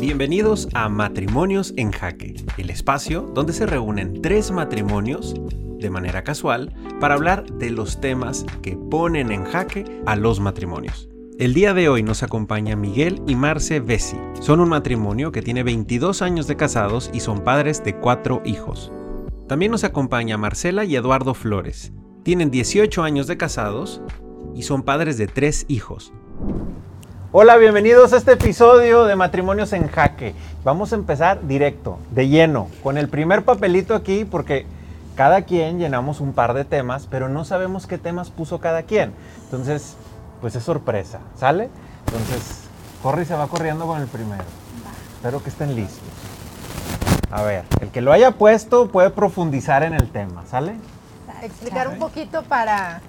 Bienvenidos a Matrimonios en Jaque, el espacio donde se reúnen tres matrimonios de manera casual para hablar de los temas que ponen en jaque a los matrimonios. El día de hoy nos acompaña Miguel y Marce Bessi. Son un matrimonio que tiene 22 años de casados y son padres de cuatro hijos. También nos acompaña Marcela y Eduardo Flores. Tienen 18 años de casados y son padres de tres hijos. Hola, bienvenidos a este episodio de Matrimonios en Jaque. Vamos a empezar directo, de lleno, con el primer papelito aquí porque cada quien llenamos un par de temas, pero no sabemos qué temas puso cada quien. Entonces, pues es sorpresa, ¿sale? Entonces, corre y se va corriendo con el primero. Espero que estén listos. A ver, el que lo haya puesto puede profundizar en el tema, ¿sale? Explicar un poquito para,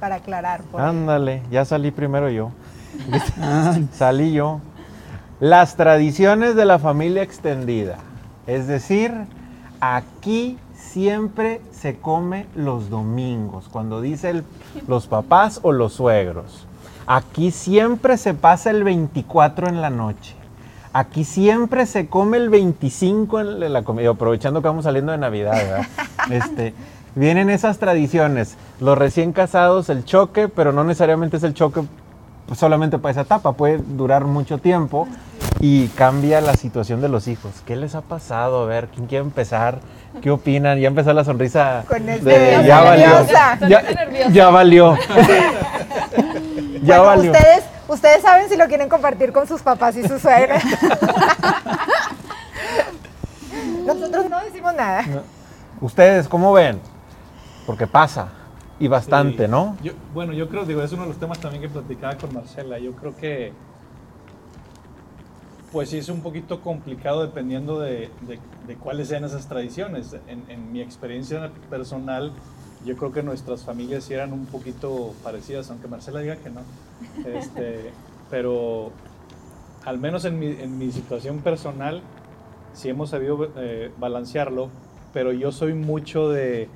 para aclarar. Ándale, ya salí primero yo. salí yo. Las tradiciones de la familia extendida. Es decir, aquí siempre se come los domingos, cuando dicen los papás o los suegros. Aquí siempre se pasa el 24 en la noche. Aquí siempre se come el 25 en la comida, aprovechando que vamos saliendo de Navidad, ¿verdad? Este, vienen esas tradiciones. Los recién casados, el choque, pero no necesariamente es el choque solamente para esa etapa, puede durar mucho tiempo y cambia la situación de los hijos. ¿Qué les ha pasado? A ver, ¿quién quiere empezar? ¿Qué opinan? Ya empezó la sonrisa Con el de nerviosa, ya valió. nerviosa. Ya, ya valió. ya Bueno, valió. Ustedes, ustedes saben si lo quieren compartir con sus papás y sus suegras. Nosotros no decimos nada. Ustedes, ¿cómo ven? Porque pasa. Y bastante, Sí. ¿no? Yo- bueno, yo creo, digo, es uno de los temas también que platicaba con Marcela. Yo creo que, pues sí es un poquito complicado dependiendo de, de- de cuáles sean esas tradiciones. En, en mi experiencia personal, yo creo que nuestras familias sí eran un poquito parecidas, aunque Marcela diga que no. Este, pero al menos en mi, en mi situación personal, sí hemos sabido eh, balancearlo, pero yo soy mucho de,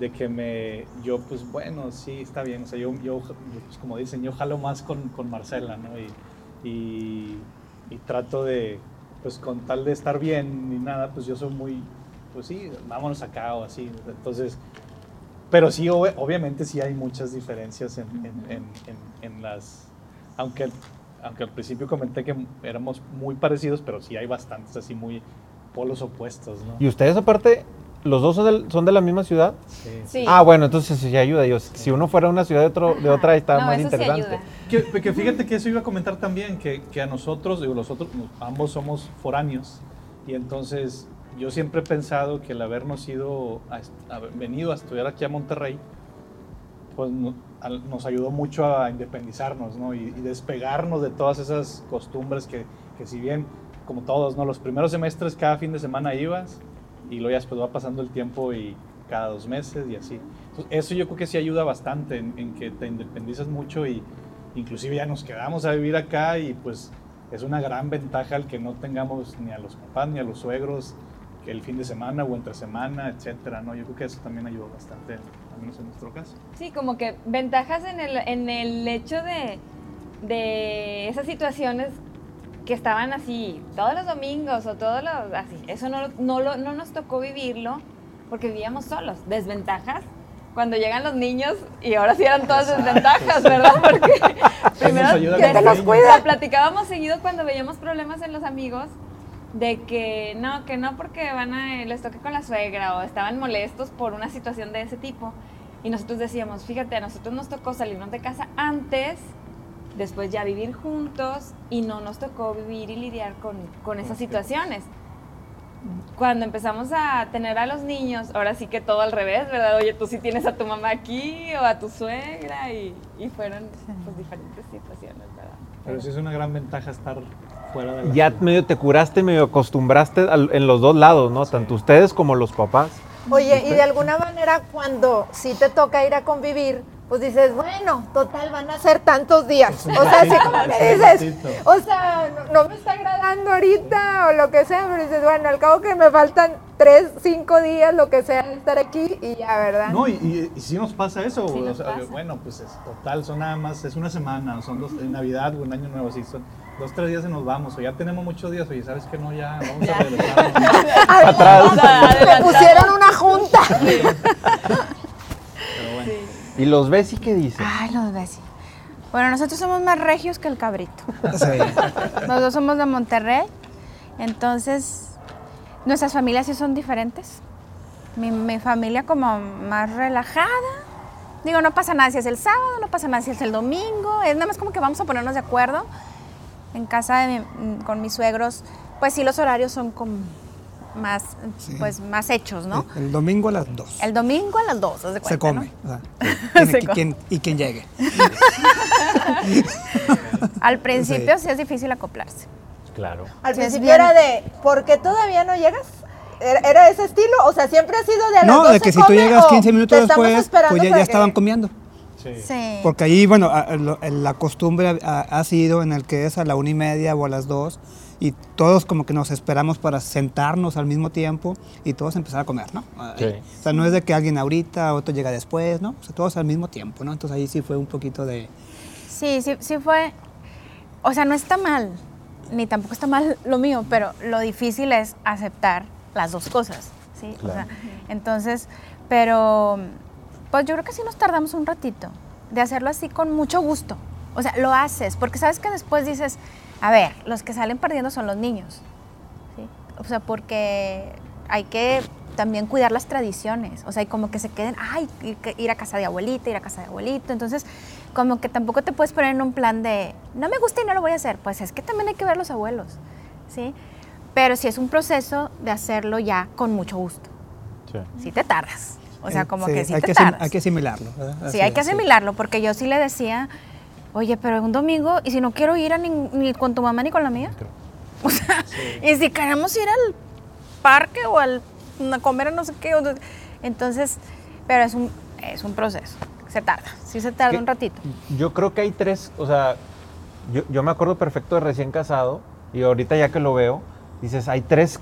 de que me, yo pues bueno, sí, está bien, o sea, yo, yo pues, como dicen, yo jalo más con, con Marcela, ¿no? Y, y, y trato de, pues con tal de estar bien ni nada, pues yo soy muy, pues sí, vámonos acá o así, entonces, pero sí, ob- obviamente sí hay muchas diferencias en, en- en- en- en las, aunque, aunque al principio comenté que éramos muy parecidos, pero sí hay bastantes así muy polos opuestos, ¿no? ¿Y ustedes aparte, los dos son, del- son de la misma ciudad? Sí. Sí. Ah, bueno, entonces sí ayuda. Yo, si uno fuera de una ciudad de, otro, de otra, está no, más eso sí interesante. ayuda. Que, que fíjate que eso iba a comentar también, que, que a nosotros, digo, nosotros nos- ambos somos foráneos, y entonces yo siempre he pensado que el habernos ido, a haber venido a estudiar aquí a Monterrey, pues no- nos ayudó mucho a independizarnos, ¿no? Y, y despegarnos de todas esas costumbres que, que si bien, como todos, ¿no? Los primeros semestres cada fin de semana ibas, y luego ya después va pasando el tiempo y cada dos meses y así. Entonces, eso yo creo que sí ayuda bastante en, en que te independizas mucho y inclusive ya nos quedamos a vivir acá y pues es una gran ventaja el que no tengamos ni a los papás ni a los suegros que el fin de semana o entre semana, etcétera, ¿no? Yo creo que eso también ayudó bastante, al menos en nuestro caso. Sí, como que ventajas en el, en el hecho de, de esas situaciones que estaban así todos los domingos o todos los así. Eso no, no, no nos tocó vivirlo porque vivíamos solos. Desventajas cuando llegan los niños y ahora sí eran todas desventajas, ¿verdad? Porque primero ayuda ¿Quién con te los cuida? la platicábamos seguido cuando veíamos problemas en los amigos de que no, que no porque van a les toque con la suegra o estaban molestos por una situación de ese tipo. Y nosotros decíamos, fíjate, a nosotros nos tocó salirnos de casa antes, después ya vivir juntos y no nos tocó vivir y lidiar con, con esas situaciones. Cuando empezamos a tener a los niños, ahora sí que todo al revés, ¿verdad? Oye, tú sí tienes a tu mamá aquí o a tu suegra y, y fueron pues, diferentes situaciones, ¿verdad? Pero sí es una gran ventaja estar fuera de la Ya ciudad. medio te curaste, medio acostumbraste al- en los dos lados, ¿no? Tanto ustedes como los papás. Oye, y de alguna manera cuando sí te toca ir a convivir, pues dices, bueno, total, van a ser tantos días. O sea, así como que dices, o sea, no, no me está agradando ahorita o lo que sea, pero dices, bueno, al cabo que me faltan tres, cinco días, lo que sea, estar aquí y ya, ¿verdad? No, y, y, y sí nos pasa eso. Sí o sea, pasa. Bueno, pues es total, son nada más, es una semana, son dos, en Navidad o en Año Nuevo, sí, son, dos, tres días y nos vamos, o ya tenemos muchos días, oye, ¿sabes qué? No, ya, vamos a regresar. Atrás. Me pusieron una junta. Bueno. ¿Y los y qué dicen? Ay, los ves. Bueno, nosotros somos más regios que el cabrito. Sí. Los dos somos de Monterrey. Entonces, nuestras familias sí son diferentes. Mi, mi familia como más relajada. Digo, no pasa nada si es el sábado, no pasa nada si es el domingo. Es nada más como que vamos a ponernos de acuerdo. En casa de mi- con mis suegros, pues sí los horarios son como más, Sí. pues más hechos, ¿no? El, el domingo a las 2. El domingo a las 2, haz de cuenta, Se come. ¿no? o sea, tiene Se que- come. quien- y quien llegue. Al principio sí. es difícil acoplarse. Claro. Al Sí, principio era de, ¿por qué todavía no llegas? ¿Era, era ese estilo? O sea, siempre ha sido de a las No, 12 de que si tú llegas o 15 minutos después, pues ya, ya para que- estaban comiendo. Sí. Sí. Porque ahí, bueno, a- a- lo- la costumbre ha, ha sido en el que es a la una y media o a las dos y todos como que nos esperamos para sentarnos al mismo tiempo y todos empezar a comer, ¿no? Sí. O sea, no es de que alguien ahorita, otro llega después, ¿no? O sea, todos al mismo tiempo, ¿no? Entonces ahí sí fue un poquito de... Sí, sí, sí fue. O sea, no está mal, ni tampoco está mal lo mío, pero lo difícil es aceptar las dos cosas, ¿sí? O sea, entonces, pero, pues yo creo que sí nos tardamos un ratito de hacerlo así con mucho gusto. O sea, lo haces, porque sabes que después dices, a ver, los que salen perdiendo son los niños, ¿sí? O sea, porque hay que también cuidar las tradiciones, o sea, y como que se queden, ay, ir, que- ir a casa de abuelita, ir a casa de abuelito, entonces como que tampoco te puedes poner en un plan de, no me gusta y no lo voy a hacer, pues es que también hay que ver los abuelos, ¿sí? Pero sí es un proceso de hacerlo ya con mucho gusto, Sí. sí te tardas, o sea, eh, como sí, que sí hay te que tardas. Hay que asimilarlo. ¿verdad? Sí, hay que asimilarlo, porque yo sí le decía, oye, pero un domingo, y si no quiero ir a ni, ni con tu mamá ni con la mía, o sea, y si queremos ir al parque o al, a comer a no sé qué, entonces, pero es un, es un proceso, se tarda, sí se tarda ¿Qué? un ratito. Yo creo que hay tres, o sea, yo, yo me acuerdo perfecto de recién casado y ahorita ya que lo veo, dices, hay tres,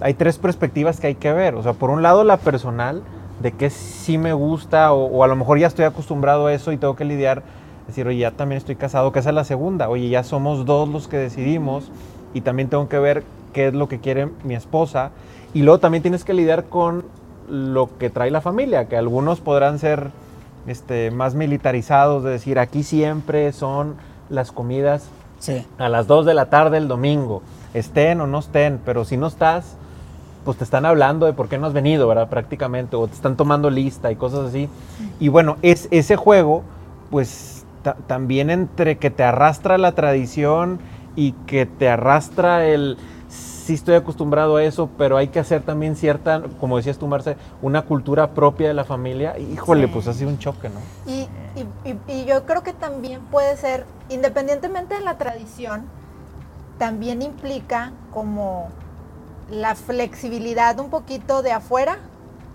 hay tres perspectivas que hay que ver. O sea, por un lado la personal, de que sí me gusta o, o a lo mejor ya estoy acostumbrado a eso y tengo que lidiar, decir, oye, ya también estoy casado, que esa es la segunda. Oye, ya somos dos los que decidimos y también tengo que ver qué es lo que quiere mi esposa. Y luego también tienes que lidiar con lo que trae la familia, que algunos podrán ser este, más militarizados, de decir, aquí siempre son las comidas Sí. a las 2 de la tarde el domingo, estén o no estén, pero si no estás, pues te están hablando de por qué no has venido, ¿verdad? Prácticamente, o te están tomando lista y cosas así. Y bueno, es, ese juego, pues también entre que te arrastra la tradición y que te arrastra el, sí estoy acostumbrado a eso, pero hay que hacer también cierta, como decías tú, Marce, una cultura propia de la familia. Híjole, Sí. pues ha sido un choque, ¿no? Y, y- y- y yo creo que también puede ser, independientemente de la tradición, también implica como la flexibilidad un poquito de afuera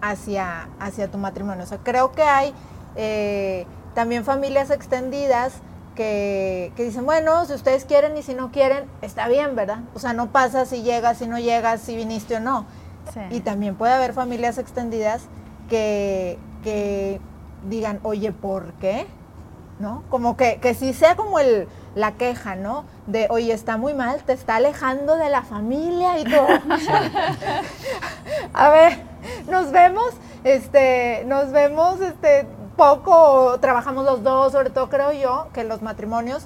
hacia, hacia tu matrimonio. O sea, creo que hay eh, también familias extendidas que, que dicen, bueno, si ustedes quieren y si no quieren, está bien, ¿verdad? O sea, no pasa si llegas, si no llegas, si viniste o no. Sí. Y también puede haber familias extendidas que, que digan, oye, ¿por qué? ¿No? Como que, que sí sea como el, la queja, ¿no? De, oye, está muy mal, te está alejando de la familia y todo. A ver, nos vemos, este, nos vemos, este, poco, trabajamos los dos, sobre todo creo yo, que los matrimonios,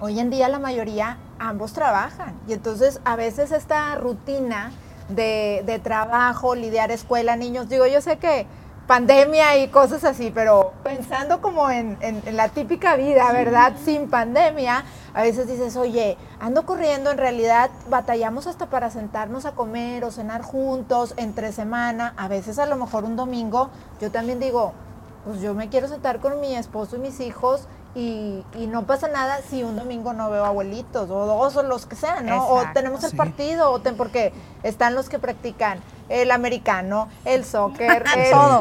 hoy en día la mayoría, ambos trabajan. Y entonces a veces esta rutina de, de trabajo, lidiar escuela, niños, digo, yo sé que pandemia y cosas así, pero pensando como en, en- en la típica vida, ¿verdad? Sin pandemia, a veces dices, oye, ando corriendo, en realidad batallamos hasta para sentarnos a comer o cenar juntos entre semana, a veces a lo mejor un domingo, yo también digo, pues yo me quiero sentar con mi esposo y mis hijos y, y no pasa nada si un domingo no veo abuelitos o dos o los que sean, ¿no? O tenemos el sí. partido, o ten- porque están los que practican el americano, el soccer, el- Todo.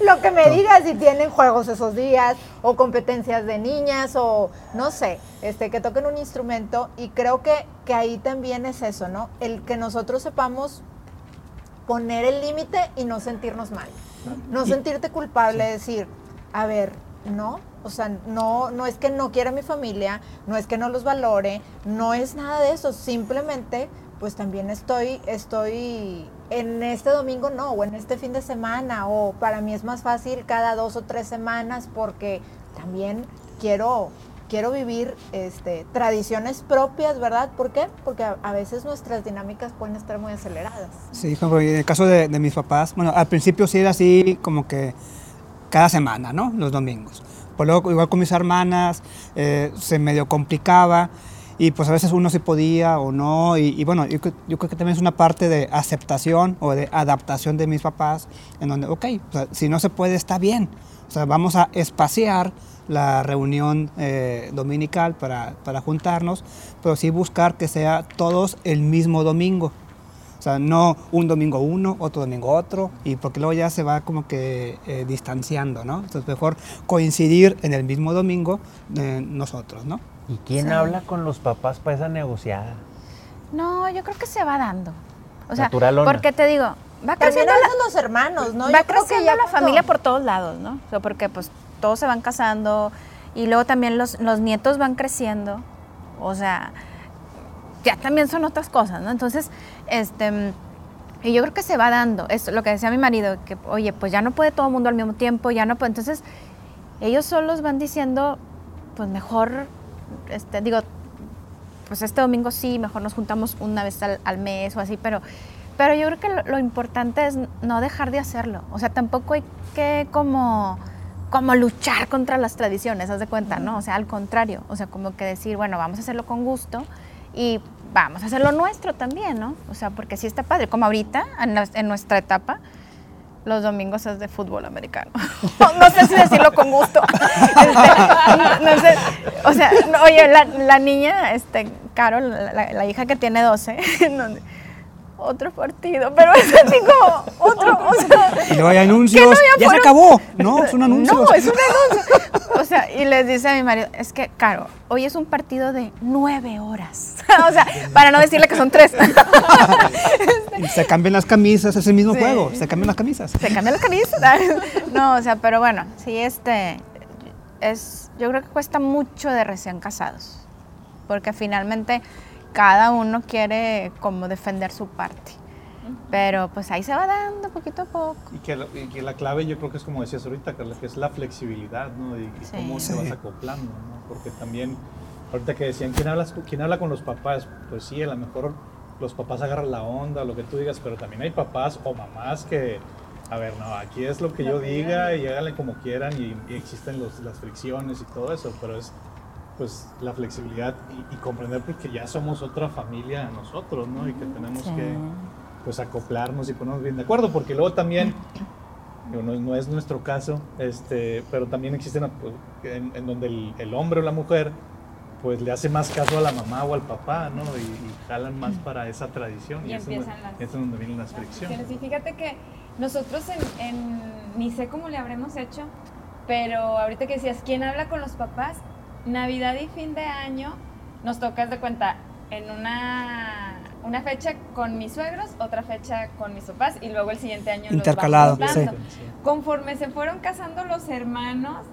Lo que me digas si tienen juegos esos días o competencias de niñas o no sé, este que toquen un instrumento y creo que, que ahí también es eso, ¿no? El que nosotros sepamos poner el límite y no sentirnos mal. No Y- sentirte culpable, decir, a ver, no, o sea, no, no es que no quiera a mi familia, no es que no los valore, no es nada de eso, simplemente pues también estoy, estoy en este domingo no, o en este fin de semana, o para mí es más fácil cada dos o tres semanas porque también quiero, quiero vivir este, tradiciones propias, ¿verdad? ¿Por qué? Porque a, a veces nuestras dinámicas pueden estar muy aceleradas. Sí, como en el caso de, de mis papás, bueno, al principio sí era así como que cada semana, ¿no? Los domingos. Pues luego, igual con mis hermanas, eh, se medio complicaba y pues a veces uno sí podía o no. Y, y bueno, yo, yo creo que también es una parte de aceptación o de adaptación de mis papás, en donde, ok, o sea, si no se puede, está bien. O sea, vamos a espaciar la reunión eh, dominical para, para juntarnos, pero sí buscar que sea todos el mismo domingo. O sea, no un domingo uno, otro domingo otro, y porque luego ya se va como que eh, distanciando, ¿no? Entonces mejor coincidir en el mismo domingo eh, nosotros, ¿no? ¿Y quién Sí. habla con los papás para esa negociada? No, yo creo que se va dando. O sea, Naturalona. porque te digo, va creciendo la, los hermanos, ¿no? va Yo creo que creciendo ya la cuando- familia por todos lados, ¿no? O sea, porque pues todos se van casando y luego también los, los nietos van creciendo. O sea, ya también son otras cosas, ¿no? Entonces, este, y yo creo que se va dando. Es lo que decía mi marido, que, oye, pues ya no puede todo el mundo al mismo tiempo, ya no puede. Entonces, ellos solos van diciendo, pues mejor, este, digo, pues este domingo sí, mejor nos juntamos una vez al, mes o así, pero, pero yo creo que lo, lo importante es no dejar de hacerlo. O sea, tampoco hay que como, como luchar contra las tradiciones, haz de cuenta, ¿no? O sea, al contrario, o sea, como que decir, bueno, vamos a hacerlo con gusto y vamos a hacerlo nuestro también, ¿no? O sea, porque sí está padre, como ahorita, en, nues- en nuestra etapa, los domingos es de fútbol americano. no sé si decirlo con gusto. Este, no, no sé, o sea, no, oye, la, niña, este, Carol, la, la- hija que tiene 12, no, otro partido, pero es así como otro, o sea, Y luego hay ¿Qué anuncios, no ya se acabó, no, es un anuncio. No, es un anuncio. O sea, y les dice a mi marido, es que, Caro, hoy es un partido de nueve horas. o sea, para no decirle que son tres. Y se cambian las camisas, es el mismo Sí. juego, se cambian las camisas. Se cambia la camisa. No, o sea, pero bueno, sí, este, es, yo creo que cuesta mucho de recién casados, porque finalmente cada uno quiere como defender su parte. Pero pues ahí se va dando poquito a poco. Y que, la, y que la clave yo creo que es como decías ahorita, Carla, que es la flexibilidad, ¿no? Y, y Sí. cómo Sí. te vas acoplando, ¿no? Porque también, ahorita que decían, ¿quién, hablas, ¿quién habla con los papás? Pues sí, a lo mejor los papás agarran la onda, lo que tú digas, pero también hay papás o mamás que, a ver, no, aquí es lo que yo diga y háganle como quieran y, y existen los, las fricciones y todo eso, pero es pues la flexibilidad y, y comprender porque ya somos otra familia nosotros, ¿no? Y que tenemos Sí. que pues acoplarnos y ponernos bien de acuerdo, porque luego también, digo, no, no es nuestro caso, este, pero también existen pues, en, en donde el, el hombre o la mujer pues le hace más caso a la mamá o al papá, ¿no? Y, y jalan más para esa tradición. Y es donde- empiezan las- es donde vienen las fricciones. Y fíjate que nosotros en, en- ni sé cómo le habremos hecho, pero ahorita que decías, ¿quién habla con los papás? Navidad y fin de año nos tocas de cuenta en una, una fecha con mis suegros, otra fecha con mis papás y luego el siguiente año los Intercalado, vamos sí. Conforme se fueron casando los hermanos,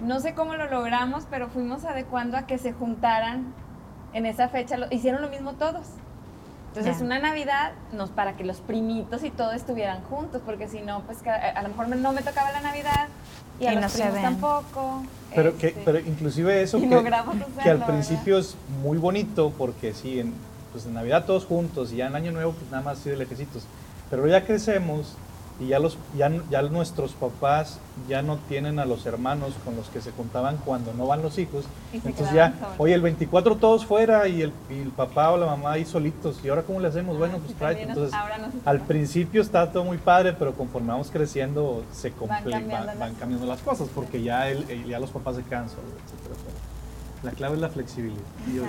no sé cómo lo logramos, pero fuimos adecuando a que se juntaran en esa fecha. Lo- hicieron lo mismo todos. Entonces, Ya. una Navidad nos para que los primitos y todo estuvieran juntos, porque si no, pues que a, a lo mejor no me tocaba la Navidad y a Y los no se primos ven. tampoco. Pero, que, este, pero inclusive eso que, logramos que hacerlo, al principio es muy bonito porque sí, en, pues en Navidad todos juntos y ya en Año Nuevo pues nada más así de lejecitos. Pero ya crecemos y ya, los, ya, ya nuestros papás ya no tienen a los hermanos con los que se juntaban cuando no van los hijos. Entonces ya, solos. oye, el 24 todos fuera y el, y el papá o la mamá ahí solitos. ¿Y ahora cómo le hacemos? Bueno, pues nos- Entonces, nos- al principio está todo muy padre, pero conforme vamos creciendo se Van cambiando van, las van cambiando las cosas, porque ya, el, ya los papás se cansan. Pero La clave es la flexibilidad. yo.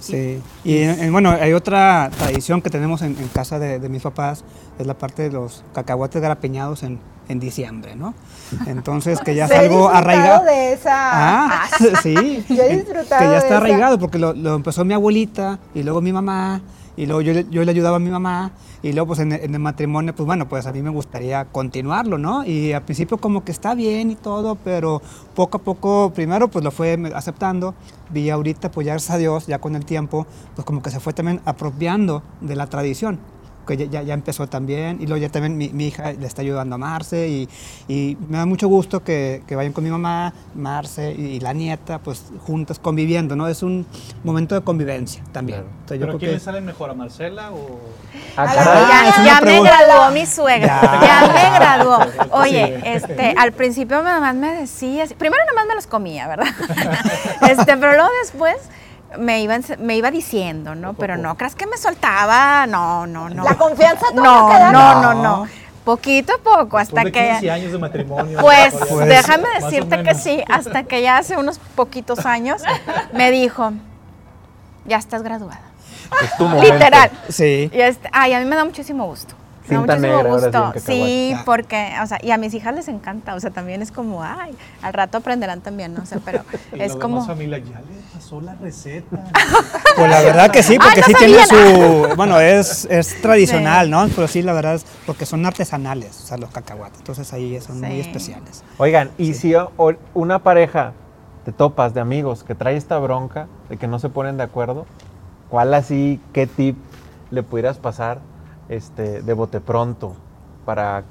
Sí, y en- en- bueno, hay otra tradición que tenemos en, en casa de, de mis papás, es la parte de los cacahuates garapeñados en, en diciembre, ¿no? Entonces, que ya es algo arraigado. de esa. Ah, sí, Yo he que disfrutado ya de está arraigado porque lo, lo empezó mi abuelita y luego mi mamá y luego yo, yo le ayudaba a mi mamá y luego pues en, el- matrimonio pues bueno pues a mí me gustaría continuarlo, ¿no? Y al principio como que está bien y todo, pero poco a poco primero pues lo fue aceptando y ahorita pues gracias a Dios ya con el tiempo pues como que se fue también apropiando de la tradición que ya, ya, ya empezó también y luego ya también mi, mi hija le está ayudando a Marce y, y me da mucho gusto que, que vayan con mi mamá, Marce y, y la nieta pues juntas conviviendo, ¿no? Es un momento de convivencia también. Claro. Entonces, yo ¿Pero quién que- le sale mejor, a Marcela o...? Ah, A. Ah, es Ya, me graduó mi suegra. Ya. Ya, me graduó. Oye, Sí. este, al principio nada más me decía, primero nada más me los comía, ¿verdad? este, pero luego después me iba, me iba diciendo, ¿no? Pero no creas que me soltaba, no, no, no. La confianza No, queda. no, no, no. Poquito a poco, hasta Después de 15 que... años de matrimonio. Pues, todavía- déjame decirte que sí, hasta que ya hace unos poquitos años me dijo, ya estás graduada. Es tu momento. Literal. Sí. Y este, ay, a mí me da muchísimo gusto. Cinta muchísimo negra, ahora sí. Sí, Ya. porque, o sea, y a mis hijas les encanta, o sea, también es como, ay, al rato aprenderán también, ¿no? O sea, pero Y es la como... demás familia, ya le pasó la receta. Pues la verdad que sí, Ay, porque no sí tiene su, bueno, es, es tradicional, ¿no? Pero sí, la verdad es porque son artesanales, o sea, los cacahuates. Entonces ahí son muy especiales. Oigan, y si una pareja te topas de amigos que trae esta bronca de que no se ponen de acuerdo, ¿cuál así, qué tip le pudieras pasar este, de bote pronto para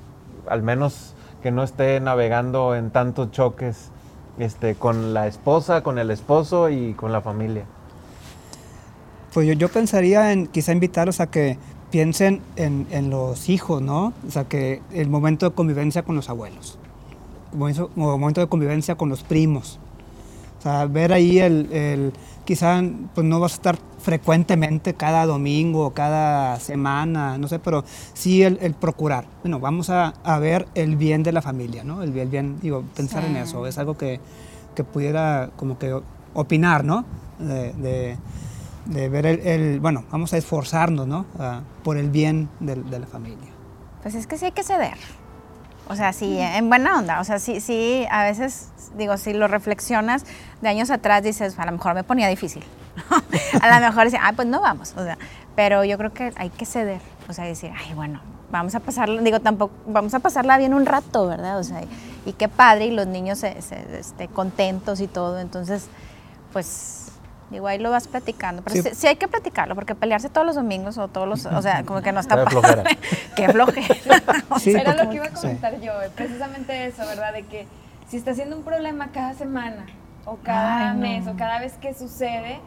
al menos que no esté navegando en tantos choques este, con la esposa, con el esposo y con la familia? Pues yo, yo pensaría en quizá invitarlos a que piensen en, en los hijos, ¿no? O sea, que el momento de convivencia con los abuelos, momento, momento de convivencia con los primos. O sea, ver ahí el, el- quizá pues no vas a estar frecuentemente cada domingo o cada semana, no sé, pero sí el, el procurar. Bueno, vamos a, a ver el bien de la familia, ¿no? El, bien- el bien, digo, pensar en eso, es algo que, que pudiera como que opinar, ¿no? De, de- de ver el, el- bueno, vamos a esforzarnos, ¿no? Ah, por el bien del- de, la familia. Pues es que sí hay que ceder. O sea, sí, en buena onda. O sea, sí, sí, a veces, digo, si lo reflexionas de años atrás, dices, a lo mejor me ponía difícil. a lo mejor decía, ah, pues no vamos. O sea, pero yo creo que hay que ceder. O sea, decir, ay, bueno, vamos a pasarla, digo, tampoco, vamos a pasarla bien un rato, ¿verdad? O sea, y, y qué padre, y los niños se, se- este, contentos y todo. Entonces, pues, digo, ahí lo vas platicando. Pero Sí. sí, sí hay que platicarlo, porque pelearse todos los domingos o todos los, o sea, como que no está Qué flojera. Qué flojera. Sí, Era porque- lo que iba a sí. comentar yo, eh, precisamente eso, ¿verdad? De que si está siendo un problema cada semana o cada Ay, no. mes o cada vez que sucede,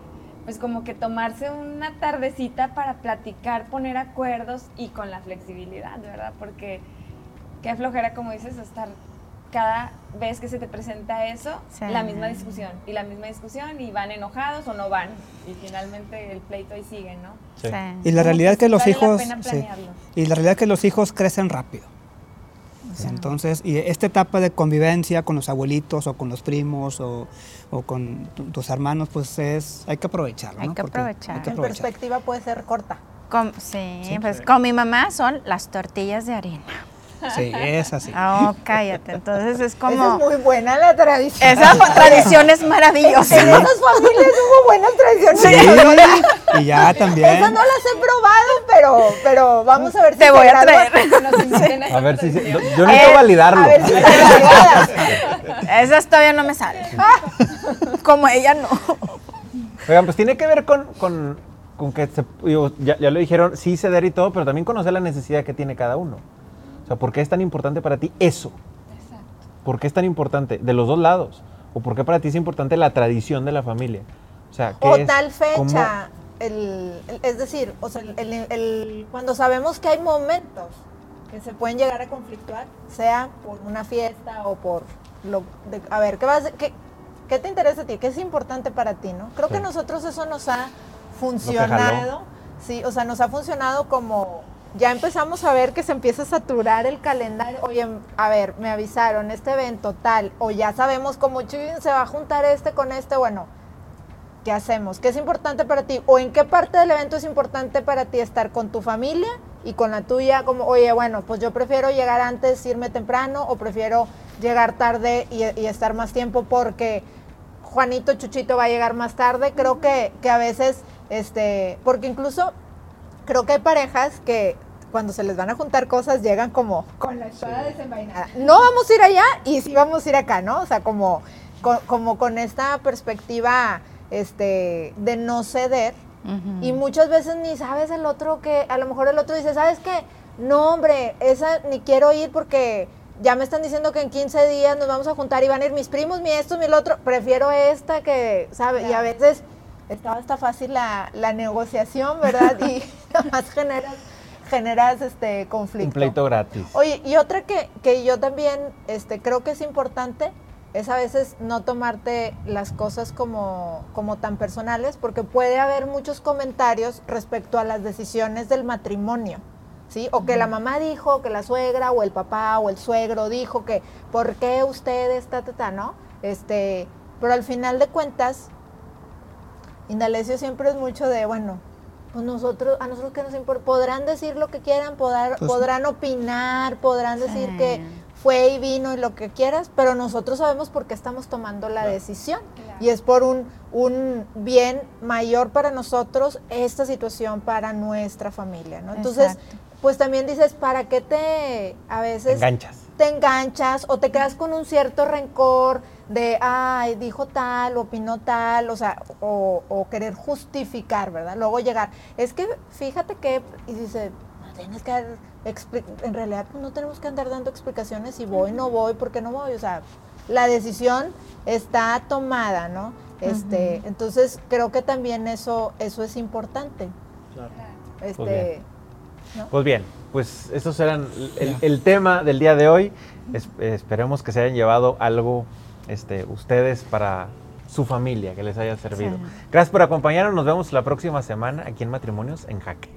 pues como que tomarse una tardecita para platicar, poner acuerdos y con la flexibilidad, ¿verdad? Porque qué flojera, como dices, estar cada vez que se te presenta eso, Sí. la misma discusión y la misma discusión y van enojados o no van y finalmente el pleito ahí sigue, ¿no? Sí. Y la realidad que es que los vale la hijos, pena sí. planearlo. y la realidad es que los hijos crecen rápido. Entonces, y esta etapa de convivencia con los abuelitos o con los primos o, o con tu- tus hermanos, pues es, hay que aprovecharlo. Hay ¿no? que aprovechar. Hay que En aprovechar. perspectiva puede ser corta. con, sí, pues con mi mamá son las tortillas de harina. Sí, es así. Oh, cállate. Entonces es Esa como. es muy buena la tradición. Esa tradición es maravillosa. En esas familias hubo buenas tradiciones. Sí, y ya también. Esas no las he probado, pero, pero vamos a ver si Te se voy a traer. Que nos inviten A esa ver si... se- yo necesito Eh, validarlo. A ver si. Esas todavía no me salen. Como ella no. Oigan, pues tiene que ver con, con, con que, se- digo, ya, ya lo dijeron, sí ceder y todo, pero también conocer la necesidad que tiene cada uno. O sea, ¿por qué es tan importante para ti eso? ¿Por qué es tan importante? De los dos lados. ¿O por qué para ti es importante la tradición de la familia? O sea, ¿qué O es? tal fecha. El, el- es decir, o sea, el- cuando sabemos que hay momentos que se pueden llegar a conflictuar, sea por una fiesta o por lo de- a ver, ¿qué vas qué, qué te interesa a ti? ¿Qué es importante para ti, no? Creo que Sí. nosotros eso nos ha funcionado. Sí, o sea, nos ha funcionado como ya empezamos a ver que se empieza a saturar el calendario. Oye, a ver, me avisaron este evento tal, o ya sabemos cómo se va a juntar este con este, bueno, ¿qué hacemos? ¿Qué es importante para ti? ¿O en qué parte del evento es importante para ti estar con tu familia y con la tuya? Como, oye, bueno, pues yo prefiero llegar antes, irme temprano, o prefiero llegar tarde y, y estar más tiempo porque Juanito Chuchito va a llegar más tarde. Creo que, que a veces, este, porque incluso creo que hay parejas que cuando se les van a juntar cosas llegan como con la espada desenvainada. No vamos a ir allá y sí vamos a ir acá, ¿no? O sea, como, co- como con esta perspectiva este, de no ceder. Y muchas veces ni sabes el otro que, a lo mejor el otro dice, ¿sabes qué? No, hombre, esa ni quiero ir porque ya me están diciendo que en 15 días nos vamos a juntar y van a ir mis primos, mi esto, mi el otro. Prefiero esta que, ¿sabe? Y a veces estaba hasta fácil la, la negociación, ¿verdad? Y nada más generas, generas este conflicto. Un pleito gratis. Oye, y otra que, que yo también este, creo que es importante es a veces no tomarte las cosas como, como tan personales, porque puede haber muchos comentarios respecto a las decisiones del matrimonio. ¿Sí? O que la mamá dijo, que la suegra, o el papá, o el suegro dijo que, ¿por qué ustedes, ta, ta, ta, no? Este, pero al final de cuentas, Indalecio siempre es mucho de, bueno, pues nosotros, a nosotros que nos importa, podrán decir lo que quieran, podrán, Pues- podrán opinar, podrán decir que fue y vino y lo que quieras, pero nosotros sabemos por qué estamos tomando la decisión. Y es por un, un bien mayor para nosotros esta situación para nuestra familia, ¿no? Entonces, Exacto. pues también dices, ¿para qué te a Te veces enganchas. te enganchas o te quedas con un cierto rencor de, ay, dijo tal, opinó tal, o sea, o, o querer justificar, ¿verdad? Luego llegar, es que fíjate que, y dice, no tienes que dar, en realidad pues, no tenemos que andar dando explicaciones si voy, no voy, por qué no voy, o sea, la decisión está tomada, ¿no? Este, entonces creo que también eso, eso es importante. Claro. Este, Pues bien, pues estos eran el, el tema del día de hoy. Es- esperemos que se hayan llevado algo este, ustedes para su familia, que les haya servido. Sí. Gracias por acompañarnos. Nos vemos la próxima semana aquí en Matrimonios en Jaque.